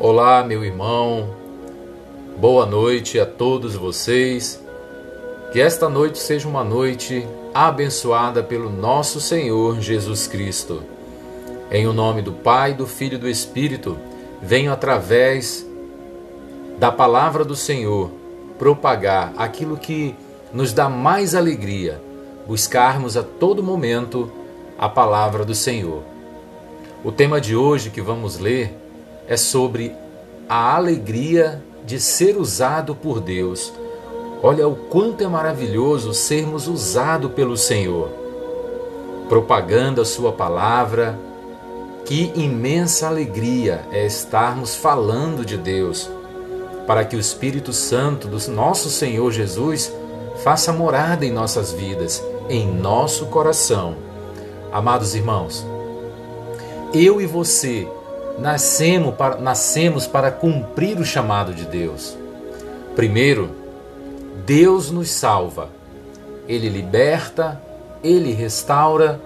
Olá, meu irmão. Boa noite a todos vocês. Que esta noite seja uma noite abençoada pelo nosso Senhor Jesus Cristo. Em o nome do Pai, do Filho e do Espírito, venho através da palavra do Senhor propagar aquilo que nos dá mais alegria, buscarmos a todo momento a palavra do Senhor. O tema de hoje que vamos ler é sobre a alegria de ser usado por Deus. Olha o quanto é maravilhoso sermos usados pelo Senhor. Propagando a Sua palavra, que imensa alegria é estarmos falando de Deus, para que o Espírito Santo do nosso Senhor Jesus faça morada em nossas vidas, em nosso coração. Amados irmãos, eu e você nascemos para, nascemos para cumprir o chamado de Deus. Primeiro, Deus nos salva. Ele liberta, ele restaura,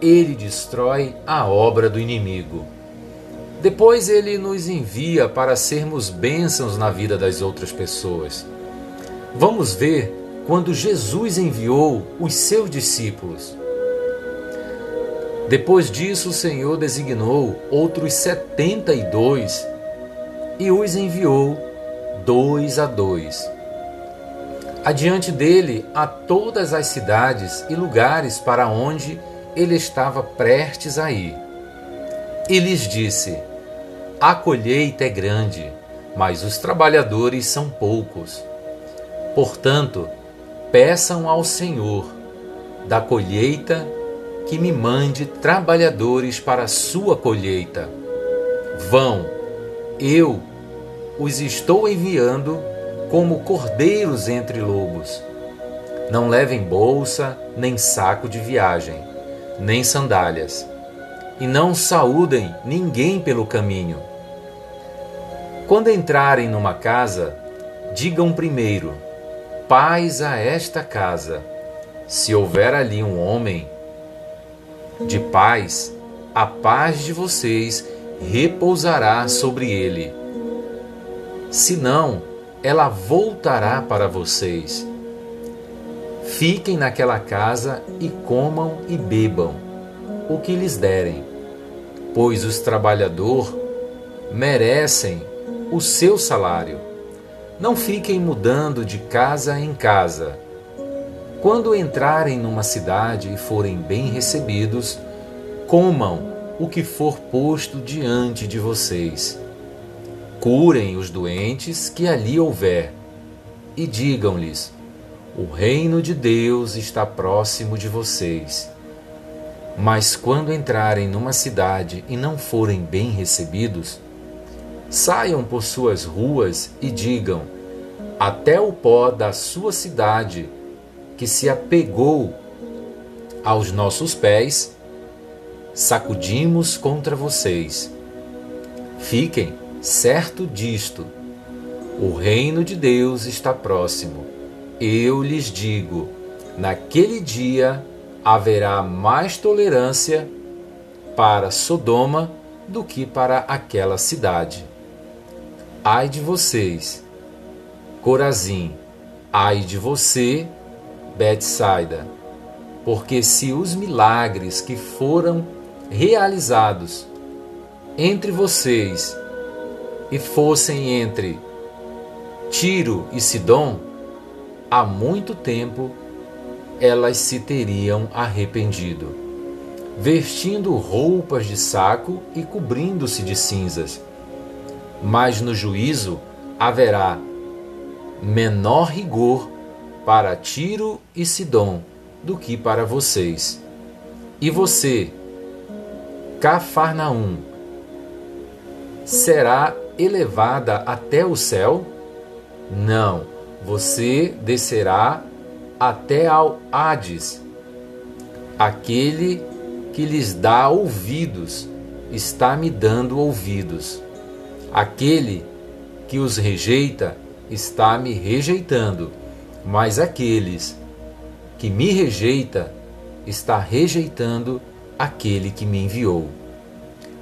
ele destrói a obra do inimigo. Depois ele nos envia para sermos bênçãos na vida das outras pessoas. Vamos ver quando Jesus enviou os seus discípulos. Depois disso, o Senhor designou outros setenta e dois e os enviou dois a dois. Adiante dele a todas as cidades e lugares para onde ele estava prestes a ir. E lhes disse: A colheita é grande, mas os trabalhadores são poucos. Portanto, peçam ao Senhor da colheita que me mande trabalhadores para a sua colheita. Vão, eu os estou enviando como cordeiros entre lobos. Não levem bolsa, nem saco de viagem, nem sandálias, e não saúdem ninguém pelo caminho. Quando entrarem numa casa, digam primeiro: paz a esta casa. Se houver ali um homem, de paz, a paz de vocês repousará sobre ele. Senão, ela voltará para vocês. Fiquem naquela casa e comam e bebam o que lhes derem, pois os trabalhadores merecem o seu salário. Não fiquem mudando de casa em casa quando entrarem numa cidade e forem bem recebidos, comam o que for posto diante de vocês. Curem os doentes que ali houver, e digam-lhes: O reino de Deus está próximo de vocês. Mas quando entrarem numa cidade e não forem bem recebidos, saiam por suas ruas e digam: Até o pó da sua cidade que se apegou aos nossos pés, sacudimos contra vocês. Fiquem certo disto: o reino de Deus está próximo. Eu lhes digo: naquele dia haverá mais tolerância para Sodoma do que para aquela cidade. Ai de vocês, Corazim, ai de você, Betsaida, porque se os milagres que foram realizados entre vocês e fossem entre Tiro e Sidom, há muito tempo elas se teriam arrependido, vestindo roupas de saco e cobrindo-se de cinzas. Mas no juízo haverá menor rigor para Tiro e Sidom do que para vocês. E você, Cafarnaum, será elevada até o céu? Não, você descerá até ao Hades. Aquele que lhes dá ouvidos está me dando ouvidos. Aquele que os rejeita está me rejeitando mas aqueles que me rejeita está rejeitando aquele que me enviou.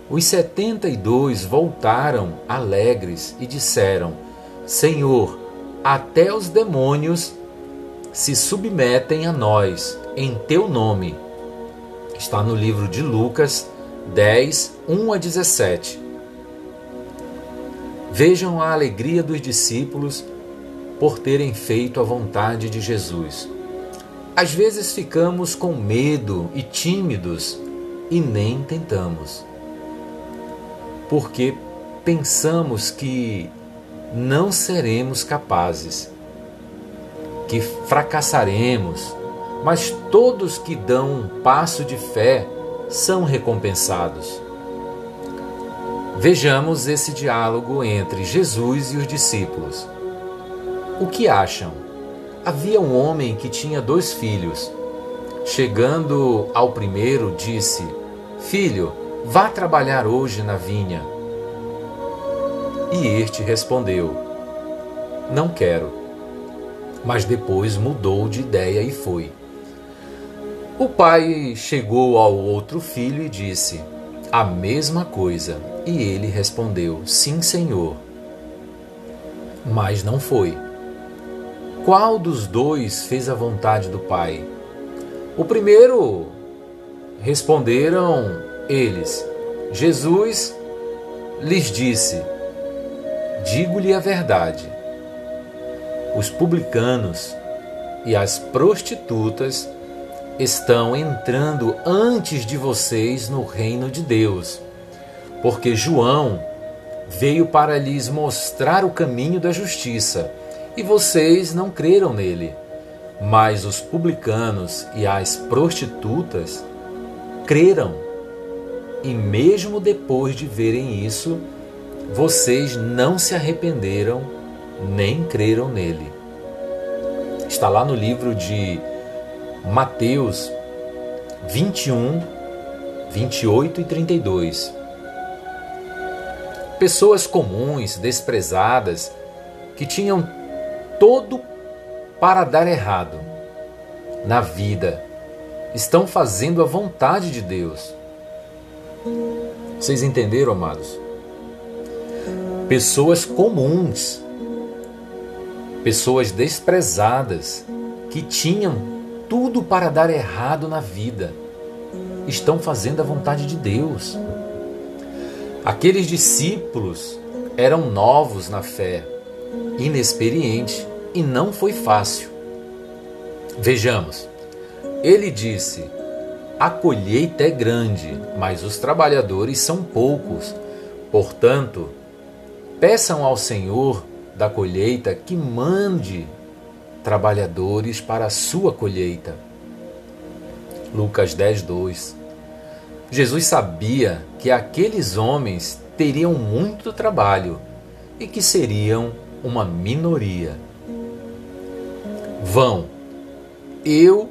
Os setenta e dois voltaram alegres e disseram: Senhor, até os demônios se submetem a nós em teu nome. Está no livro de Lucas 10, 1 a 17. Vejam a alegria dos discípulos por terem feito a vontade de Jesus. Às vezes ficamos com medo e tímidos e nem tentamos. Porque pensamos que não seremos capazes, que fracassaremos, mas todos que dão um passo de fé são recompensados. Vejamos esse diálogo entre Jesus e os discípulos. O que acham? Havia um homem que tinha dois filhos. Chegando ao primeiro, disse: Filho, vá trabalhar hoje na vinha. E este respondeu: Não quero. Mas depois mudou de ideia e foi. O pai chegou ao outro filho e disse: A mesma coisa. E ele respondeu: Sim, senhor. Mas não foi. Qual dos dois fez a vontade do Pai? O primeiro responderam eles. Jesus lhes disse: Digo-lhe a verdade. Os publicanos e as prostitutas estão entrando antes de vocês no reino de Deus, porque João veio para lhes mostrar o caminho da justiça e vocês não creram nele. Mas os publicanos e as prostitutas creram. E mesmo depois de verem isso, vocês não se arrependeram nem creram nele. Está lá no livro de Mateus 21, 28 e 32. Pessoas comuns, desprezadas, que tinham todo para dar errado na vida. Estão fazendo a vontade de Deus. Vocês entenderam, amados? Pessoas comuns, pessoas desprezadas, que tinham tudo para dar errado na vida, estão fazendo a vontade de Deus. Aqueles discípulos eram novos na fé, inexperiente e não foi fácil. Vejamos, ele disse: A colheita é grande, mas os trabalhadores são poucos. Portanto, peçam ao Senhor da colheita que mande trabalhadores para a sua colheita. Lucas 10, 2. Jesus sabia que aqueles homens teriam muito trabalho e que seriam uma minoria. Vão, eu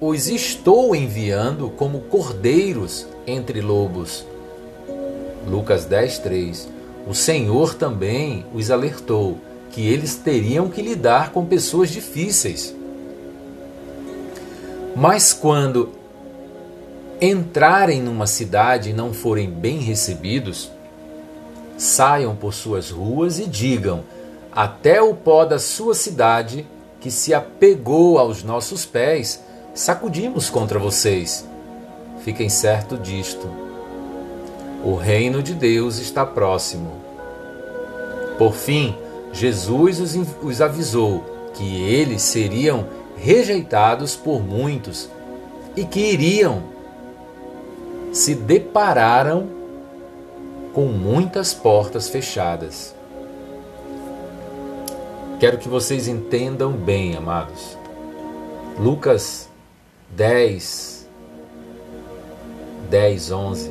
os estou enviando como cordeiros entre lobos. Lucas 10, 3. O Senhor também os alertou que eles teriam que lidar com pessoas difíceis. Mas quando entrarem numa cidade e não forem bem recebidos, saiam por suas ruas e digam: Até o pó da sua cidade, que se apegou aos nossos pés, sacudimos contra vocês. Fiquem certo disto. O reino de Deus está próximo. Por fim, Jesus os, avisou que eles seriam rejeitados por muitos e que iriam se depararam com muitas portas fechadas. Quero que vocês entendam bem, amados. Lucas 10, 10, 11.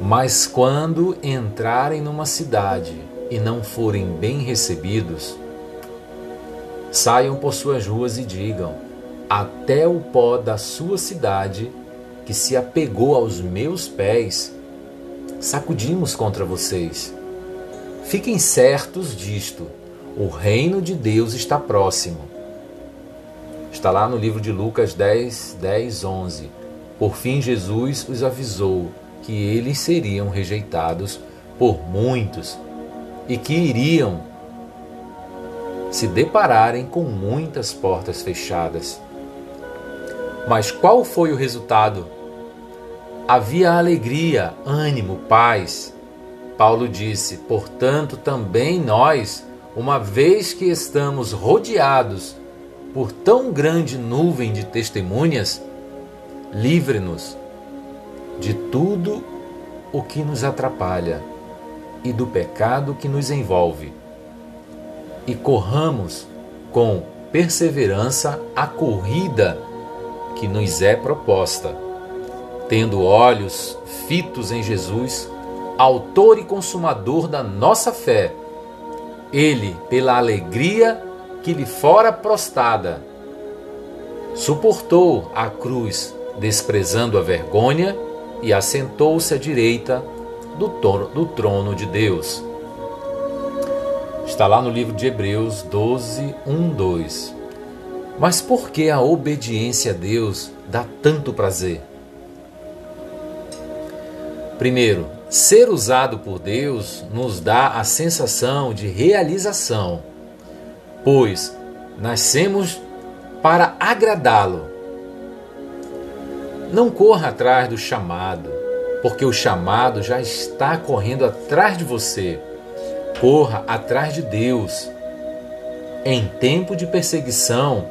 Mas quando entrarem numa cidade e não forem bem recebidos, saiam por suas ruas e digam: Até o pó da sua cidade, que se apegou aos meus pés, sacudimos contra vocês. Fiquem certos disto: o reino de Deus está próximo. Está lá no livro de Lucas 10, 10, 11. Por fim, Jesus os avisou que eles seriam rejeitados por muitos e que iriam se depararem com muitas portas fechadas. Mas qual foi o resultado? Havia alegria, ânimo, paz. Paulo disse: Portanto, também nós, uma vez que estamos rodeados por tão grande nuvem de testemunhas, livre-nos de tudo o que nos atrapalha e do pecado que nos envolve, e corramos com perseverança a corrida que nos é proposta, tendo olhos fitos em Jesus, Autor e Consumador da nossa fé. Ele, pela alegria que lhe fora prostada, suportou a cruz, desprezando a vergonha, e assentou-se à direita do, do trono de Deus. Está lá no livro de Hebreus 12, 1, 2. Mas por que a obediência a Deus dá tanto prazer? Primeiro, ser usado por Deus nos dá a sensação de realização, pois nascemos para agradá-lo. Não corra atrás do chamado, porque o chamado já está correndo atrás de você. Corra atrás de Deus. Em tempo de perseguição,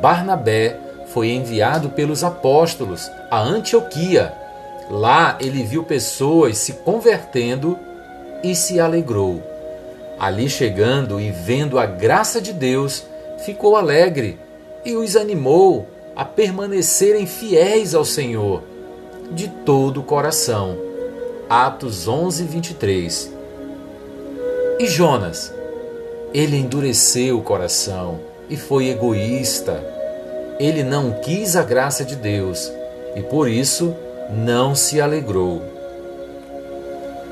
Barnabé foi enviado pelos apóstolos a Antioquia. Lá ele viu pessoas se convertendo e se alegrou. Ali chegando e vendo a graça de Deus, ficou alegre e os animou a permanecerem fiéis ao Senhor de todo o coração. Atos 11, 23. E Jonas? Ele endureceu o coração e foi egoísta. Ele não quis a graça de Deus e por isso não se alegrou.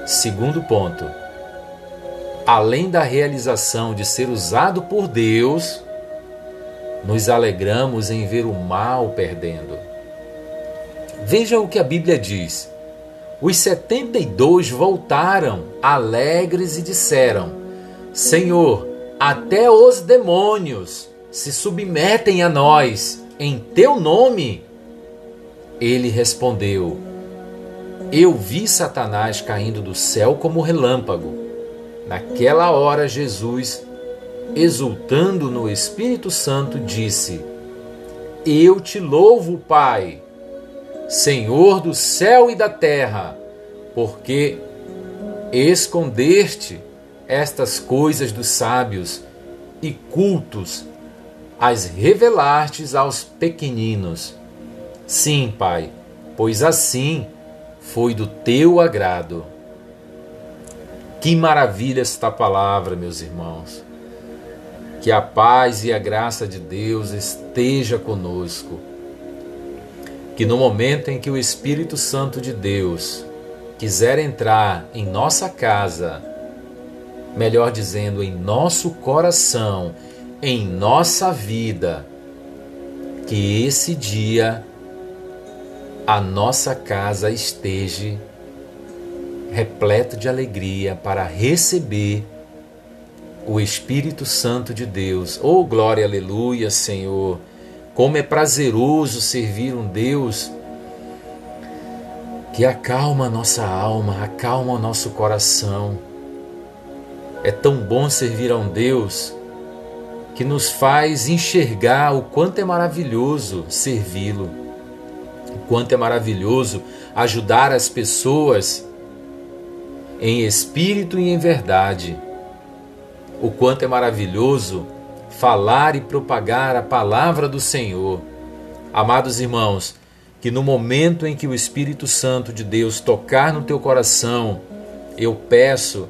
Segundo ponto. Além da realização de ser usado por Deus, nos alegramos em ver o mal perdendo. Veja o que a Bíblia diz. Os setenta e dois voltaram alegres e disseram: Senhor, até os demônios se submetem a nós em teu nome. Ele respondeu: Eu vi Satanás caindo do céu como relâmpago. Naquela hora, Jesus, exultando no Espírito Santo, disse: Eu te louvo, Pai, Senhor do céu e da terra, porque escondeste estas coisas dos sábios e cultos, as revelastes aos pequeninos. Sim, Pai, pois assim foi do teu agrado. Que maravilha esta palavra, meus irmãos. Que a paz e a graça de Deus esteja conosco. Que no momento em que o Espírito Santo de Deus quiser entrar em nossa casa, melhor dizendo, em nosso coração, em nossa vida, que esse dia a nossa casa esteja repleto de alegria para receber o Espírito Santo de Deus. Oh, glória, aleluia, Senhor! Como é prazeroso servir um Deus que acalma a nossa alma, acalma o nosso coração é tão bom servir a um Deus que nos faz enxergar o quanto é maravilhoso servi-lo, quanto é maravilhoso ajudar as pessoas em espírito e em verdade, o quanto é maravilhoso falar e propagar a palavra do Senhor. Amados irmãos, que no momento em que o Espírito Santo de Deus tocar no teu coração, eu peço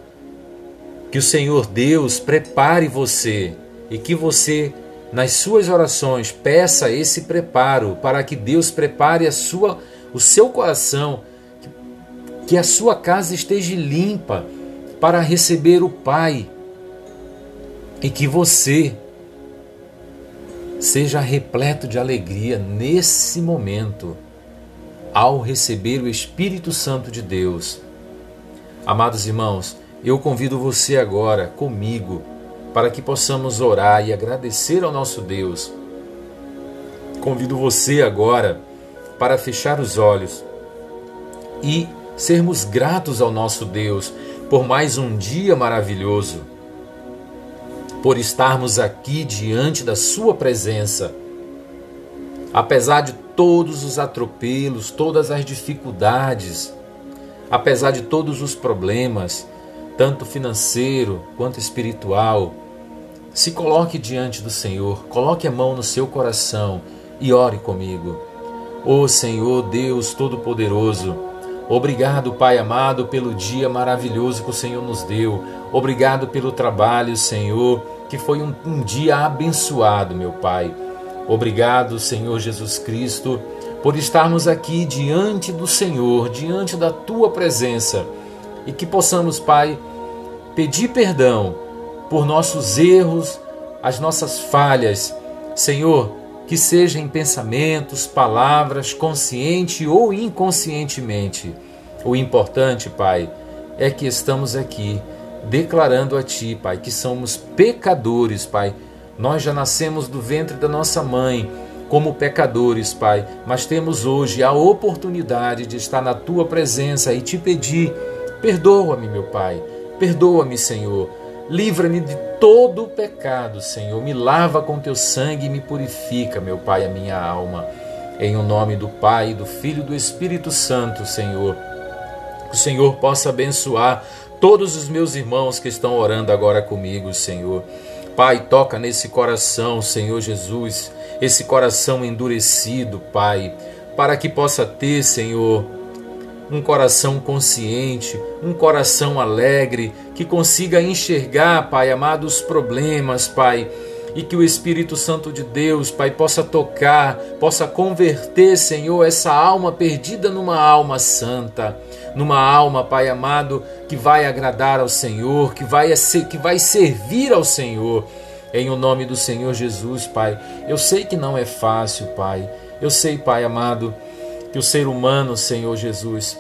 que o Senhor Deus prepare você e que você, nas suas orações, peça esse preparo para que Deus prepare a sua, o seu coração, que a sua casa esteja limpa para receber o Pai e que você seja repleto de alegria nesse momento. ao receber o Espírito Santo de Deus. Amados irmãos, eu convido você agora comigo para que possamos orar e agradecer ao nosso Deus. Convido você agora para fechar os olhos e sermos gratos ao nosso Deus por mais um dia maravilhoso, por estarmos aqui diante da Sua presença. Apesar de todos os atropelos, todas as dificuldades, apesar de todos os problemas, tanto financeiro quanto espiritual, se coloque diante do Senhor, coloque a mão no seu coração e ore comigo. Ó oh, Senhor Deus Todo-Poderoso, obrigado, Pai amado, pelo dia maravilhoso que o Senhor nos deu. Obrigado pelo trabalho, Senhor, que foi um, um dia abençoado, meu Pai. Obrigado, Senhor Jesus Cristo, por estarmos aqui diante do Senhor, diante da tua presença e que possamos, Pai, pedir perdão por nossos erros, as nossas falhas. Senhor, que seja em pensamentos, palavras, consciente ou inconscientemente. O importante, Pai, é que estamos aqui declarando a Ti, Pai, que somos pecadores, Pai. Nós já nascemos do ventre da nossa mãe como pecadores, Pai, mas temos hoje a oportunidade de estar na Tua presença e te pedir: perdoa-me, meu Pai, perdoa-me, Senhor Livra-me de todo o pecado, Senhor. Me lava com teu sangue e me purifica, meu Pai, a minha alma. Em o nome do Pai, do Filho e do Espírito Santo, Senhor. Que o Senhor possa abençoar todos os meus irmãos que estão orando agora comigo, Senhor. Pai, toca nesse coração, Senhor Jesus, esse coração endurecido, Pai, para que possa ter, Senhor, um coração consciente, um coração alegre, que consiga enxergar, Pai amado, os problemas, Pai, e que o Espírito Santo de Deus, Pai, possa tocar, possa converter, Senhor, essa alma perdida numa alma santa, numa alma, Pai amado, que vai agradar ao Senhor, que vai, que vai servir ao Senhor. Em o nome do Senhor Jesus, Pai. Eu sei que não é fácil, Pai. Eu sei, Pai amado, que o ser humano, Senhor Jesus,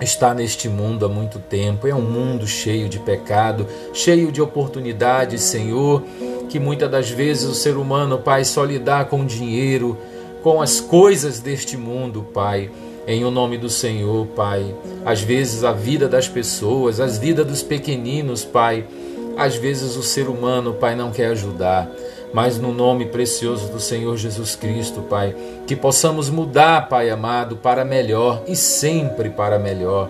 está neste mundo há muito tempo. É um mundo cheio de pecado, cheio de oportunidades, Senhor, que muitas das vezes o ser humano, Pai, só lidar com dinheiro, com as coisas deste mundo, Pai. Em o nome do Senhor, Pai. Às vezes a vida das pessoas, as vidas dos pequeninos, Pai. Às vezes o ser humano, Pai, não quer ajudar mas no nome precioso do Senhor Jesus Cristo, Pai, que possamos mudar, Pai amado, para melhor e sempre para melhor.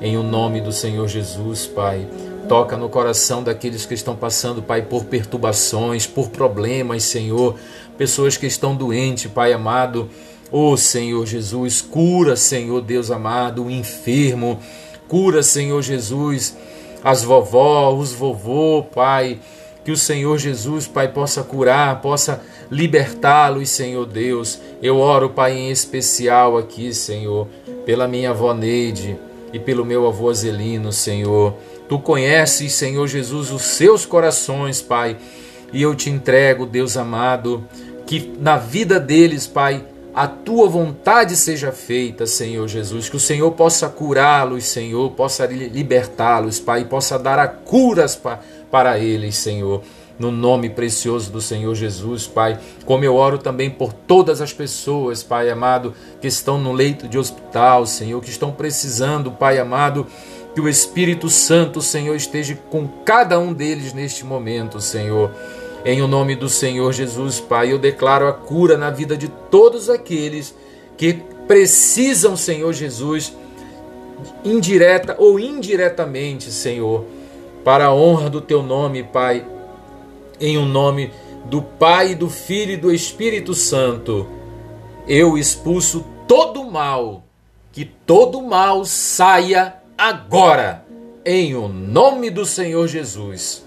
Em o nome do Senhor Jesus, Pai, toca no coração daqueles que estão passando, Pai, por perturbações, por problemas, Senhor, pessoas que estão doentes, Pai amado. Ô oh, Senhor Jesus, cura, Senhor Deus amado, o enfermo, cura, Senhor Jesus, as vovó, os vovô, Pai que o Senhor Jesus, Pai, possa curar, possa libertá-los, Senhor Deus. Eu oro, Pai, em especial aqui, Senhor, pela minha avó Neide e pelo meu avô Azelino, Senhor. Tu conheces, Senhor Jesus, os seus corações, Pai, e eu te entrego, Deus amado, que na vida deles, Pai, a tua vontade seja feita, Senhor Jesus, que o Senhor possa curá-los, Senhor, possa libertá-los, Pai, e possa dar a curas, Pai para eles, Senhor. No nome precioso do Senhor Jesus, Pai. Como eu oro também por todas as pessoas, Pai amado, que estão no leito de hospital, Senhor, que estão precisando, Pai amado, que o Espírito Santo, Senhor, esteja com cada um deles neste momento, Senhor. Em o nome do Senhor Jesus, Pai, eu declaro a cura na vida de todos aqueles que precisam, Senhor Jesus, indireta ou indiretamente, Senhor para a honra do teu nome, Pai, em o um nome do Pai, do Filho e do Espírito Santo, eu expulso todo mal, que todo mal saia agora, em o nome do Senhor Jesus.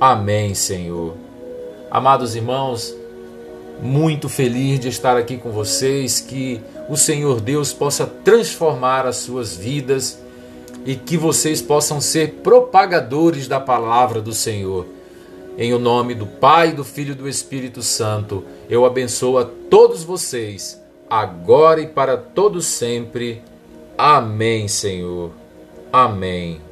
Amém, Senhor. Amados irmãos, muito feliz de estar aqui com vocês, que o Senhor Deus possa transformar as suas vidas e que vocês possam ser propagadores da palavra do Senhor. Em o nome do Pai, do Filho e do Espírito Santo, eu abençoo a todos vocês. agora e para todo sempre. Amém, Senhor. Amém.